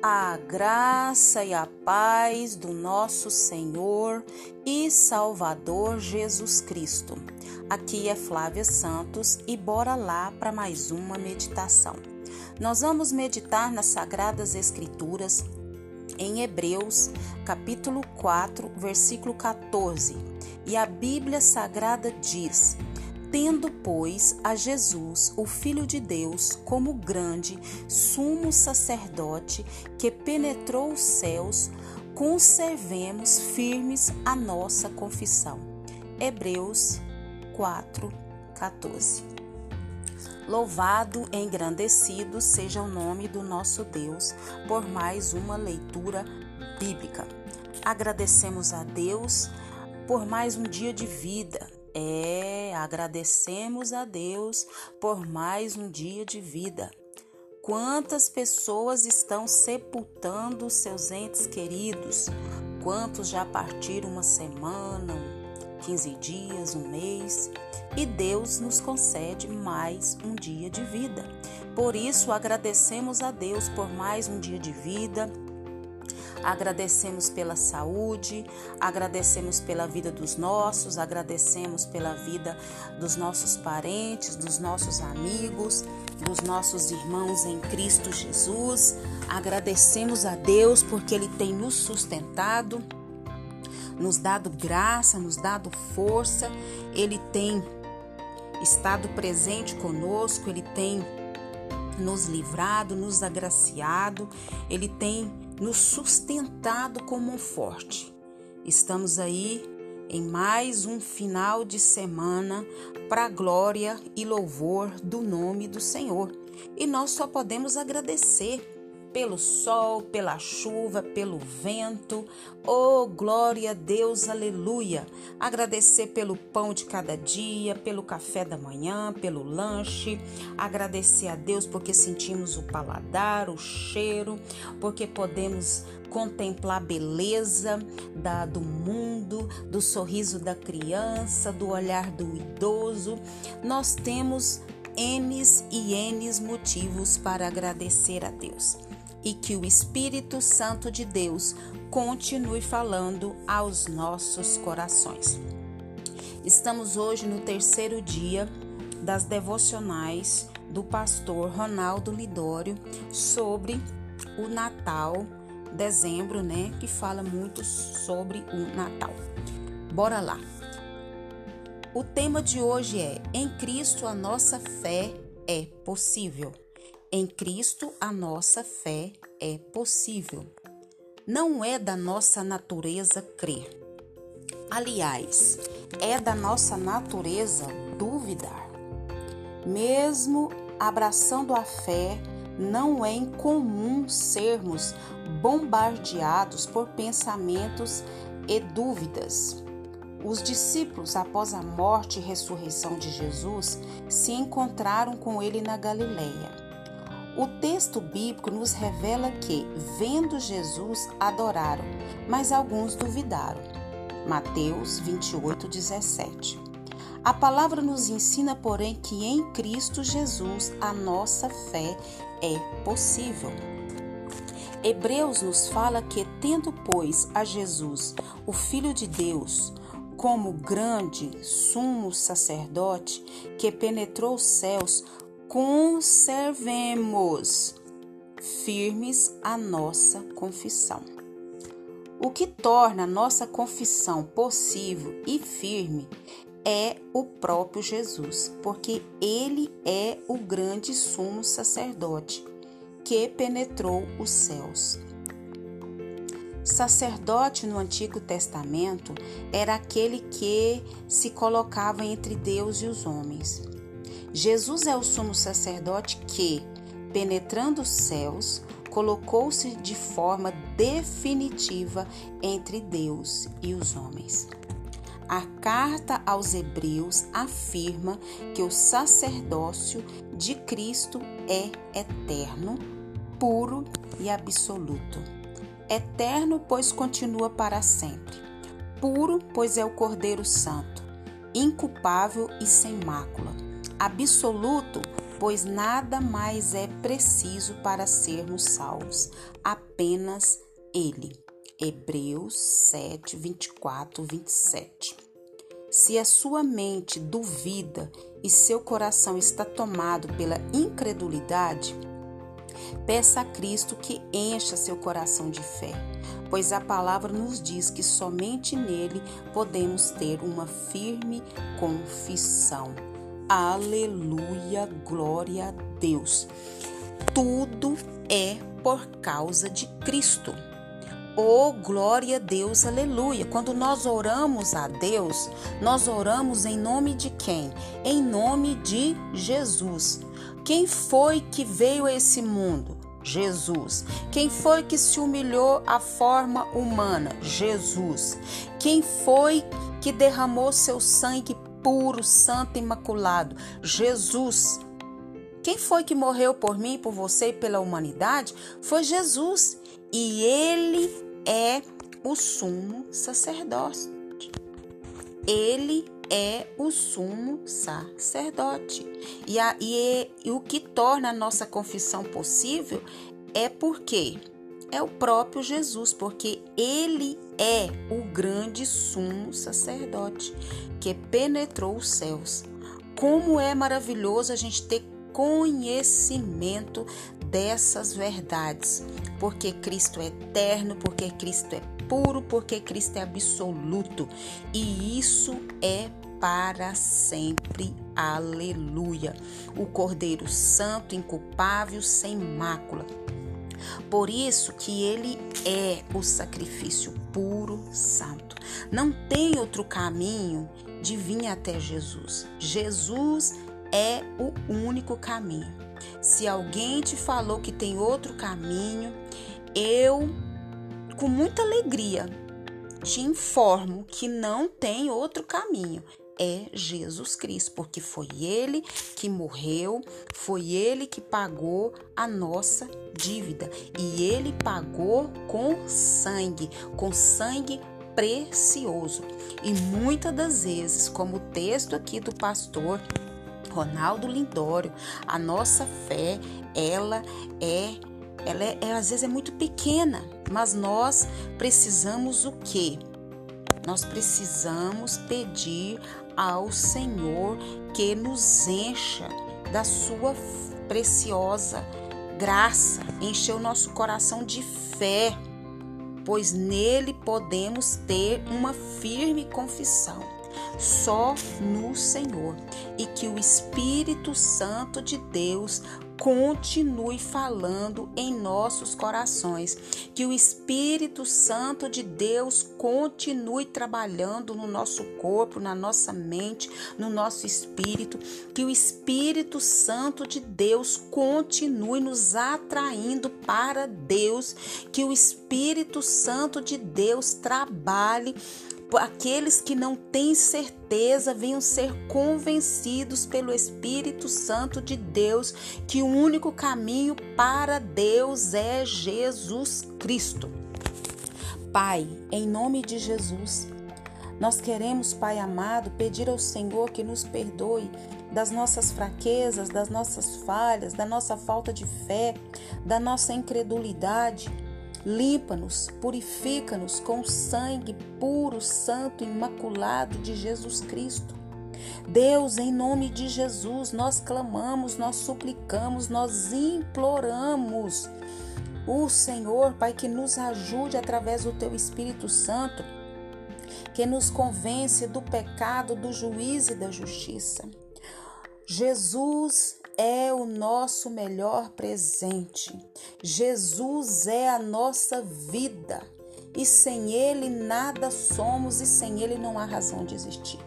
A graça e a paz do nosso Senhor e Salvador Jesus Cristo. Aqui é Flávia Santos e bora lá para mais uma meditação. Nós vamos meditar nas Sagradas Escrituras em Hebreus, capítulo 4, versículo 14. E a Bíblia Sagrada diz: Tendo, pois, a Jesus, o Filho de Deus, como grande sumo sacerdote que penetrou os céus, conservemos firmes a nossa confissão. Hebreus 4, 14. Louvado e engrandecido seja o nome do nosso Deus por mais uma leitura bíblica. Agradecemos a Deus por mais um dia de vida é, agradecemos a Deus por mais um dia de vida. Quantas pessoas estão sepultando seus entes queridos? Quantos já partiram uma semana, 15 dias, um mês? E Deus nos concede mais um dia de vida. Por isso, agradecemos a Deus por mais um dia de vida Agradecemos pela saúde, agradecemos pela vida dos nossos, agradecemos pela vida dos nossos parentes, dos nossos amigos, dos nossos irmãos em Cristo Jesus. Agradecemos a Deus porque Ele tem nos sustentado, nos dado graça, nos dado força, Ele tem estado presente conosco, Ele tem nos livrado, nos agraciado, Ele tem nos sustentado como um forte. Estamos aí em mais um final de semana para glória e louvor do nome do Senhor. E nós só podemos agradecer pelo sol, pela chuva, pelo vento. Oh, glória a Deus, aleluia! Agradecer pelo pão de cada dia, pelo café da manhã, pelo lanche. Agradecer a Deus porque sentimos o paladar, o cheiro, porque podemos contemplar a beleza da, do mundo, do sorriso da criança, do olhar do idoso. Nós temos N's e N's motivos para agradecer a Deus e que o Espírito Santo de Deus continue falando aos nossos corações. Estamos hoje no terceiro dia das devocionais do pastor Ronaldo Lidório sobre o Natal, dezembro, né, que fala muito sobre o Natal. Bora lá. O tema de hoje é: Em Cristo a nossa fé é possível. Em Cristo, a nossa fé é possível. Não é da nossa natureza crer. Aliás, é da nossa natureza duvidar. Mesmo abraçando a fé, não é incomum sermos bombardeados por pensamentos e dúvidas. Os discípulos, após a morte e ressurreição de Jesus, se encontraram com ele na Galileia. O texto bíblico nos revela que, vendo Jesus, adoraram, mas alguns duvidaram. Mateus 28, 17. A palavra nos ensina, porém, que em Cristo Jesus a nossa fé é possível. Hebreus nos fala que, tendo, pois, a Jesus, o Filho de Deus, como grande sumo sacerdote que penetrou os céus, conservemos firmes a nossa confissão. O que torna a nossa confissão possível e firme é o próprio Jesus, porque ele é o grande sumo sacerdote que penetrou os céus. Sacerdote no Antigo Testamento era aquele que se colocava entre Deus e os homens. Jesus é o sumo sacerdote que, penetrando os céus, colocou-se de forma definitiva entre Deus e os homens. A carta aos Hebreus afirma que o sacerdócio de Cristo é eterno, puro e absoluto. Eterno, pois continua para sempre. Puro, pois é o Cordeiro Santo, inculpável e sem mácula absoluto, pois nada mais é preciso para sermos salvos, apenas Ele. Hebreus 7, 24, 27. Se a sua mente duvida e seu coração está tomado pela incredulidade, peça a Cristo que encha seu coração de fé, pois a palavra nos diz que somente nele podemos ter uma firme confissão. Aleluia, glória a Deus. Tudo é por causa de Cristo. Oh, glória a Deus, aleluia. Quando nós oramos a Deus, nós oramos em nome de quem? Em nome de Jesus. Quem foi que veio a esse mundo? Jesus. Quem foi que se humilhou à forma humana? Jesus. Quem foi que derramou seu sangue puro, santo, imaculado? Jesus. Quem foi que morreu por mim, por você e pela humanidade? Foi Jesus. E ele é o sumo sacerdote. Ele é o sumo sacerdote. E, a, e, e o que torna a nossa confissão possível é porque é o próprio Jesus, porque ele é o grande sumo sacerdote que penetrou os céus. Como é maravilhoso a gente ter conhecimento dessas verdades, porque Cristo é eterno, porque Cristo é puro, porque Cristo é absoluto, e isso é para sempre. Aleluia. O Cordeiro Santo, inculpável, sem mácula. Por isso que ele é o sacrifício puro, santo. Não tem outro caminho de vir até Jesus. Jesus é o único caminho. Se alguém te falou que tem outro caminho, eu, com muita alegria, te informo que não tem outro caminho. É Jesus Cristo, porque foi ele que morreu, foi ele que pagou a nossa dívida. E ele pagou com sangue, com sangue precioso. E muitas das vezes, como o texto aqui do pastor Ronaldo Lindório, a nossa fé, ela é ela é, é, às vezes é muito pequena, mas nós precisamos o quê? Nós precisamos pedir ao Senhor que nos encha da sua preciosa graça, encher o nosso coração de fé, pois nele podemos ter uma firme confissão só no Senhor e que o Espírito Santo de Deus continue falando em nossos corações. Que o Espírito Santo de Deus continue trabalhando no nosso corpo, na nossa mente, no nosso espírito. Que o Espírito Santo de Deus continue nos atraindo para Deus. Que o Espírito Santo de Deus trabalhe aqueles que não têm certeza venham ser convencidos pelo Espírito Santo de Deus que o único caminho para Deus é Jesus Cristo. Pai, em nome de Jesus, nós queremos, Pai amado, pedir ao Senhor que nos perdoe das nossas fraquezas, das nossas falhas, da nossa falta de fé, da nossa incredulidade Limpa-nos, purifica-nos com o sangue puro, santo, imaculado de Jesus Cristo. Deus, em nome de Jesus, nós clamamos, nós suplicamos, nós imploramos o Senhor, Pai, que nos ajude através do Teu Espírito Santo, que nos convence do pecado, do juízo e da justiça. Jesus é o nosso melhor presente. Jesus é a nossa vida. E sem Ele nada somos e sem Ele não há razão de existir.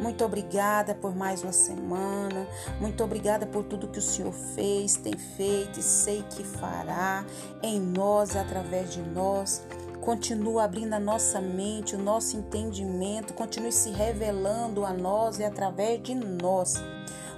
Muito obrigada por mais uma semana. Muito obrigada por tudo que o Senhor fez, tem feito e sei que fará em nós, através de nós. Continua abrindo a nossa mente, o nosso entendimento, continue se revelando a nós e através de nós.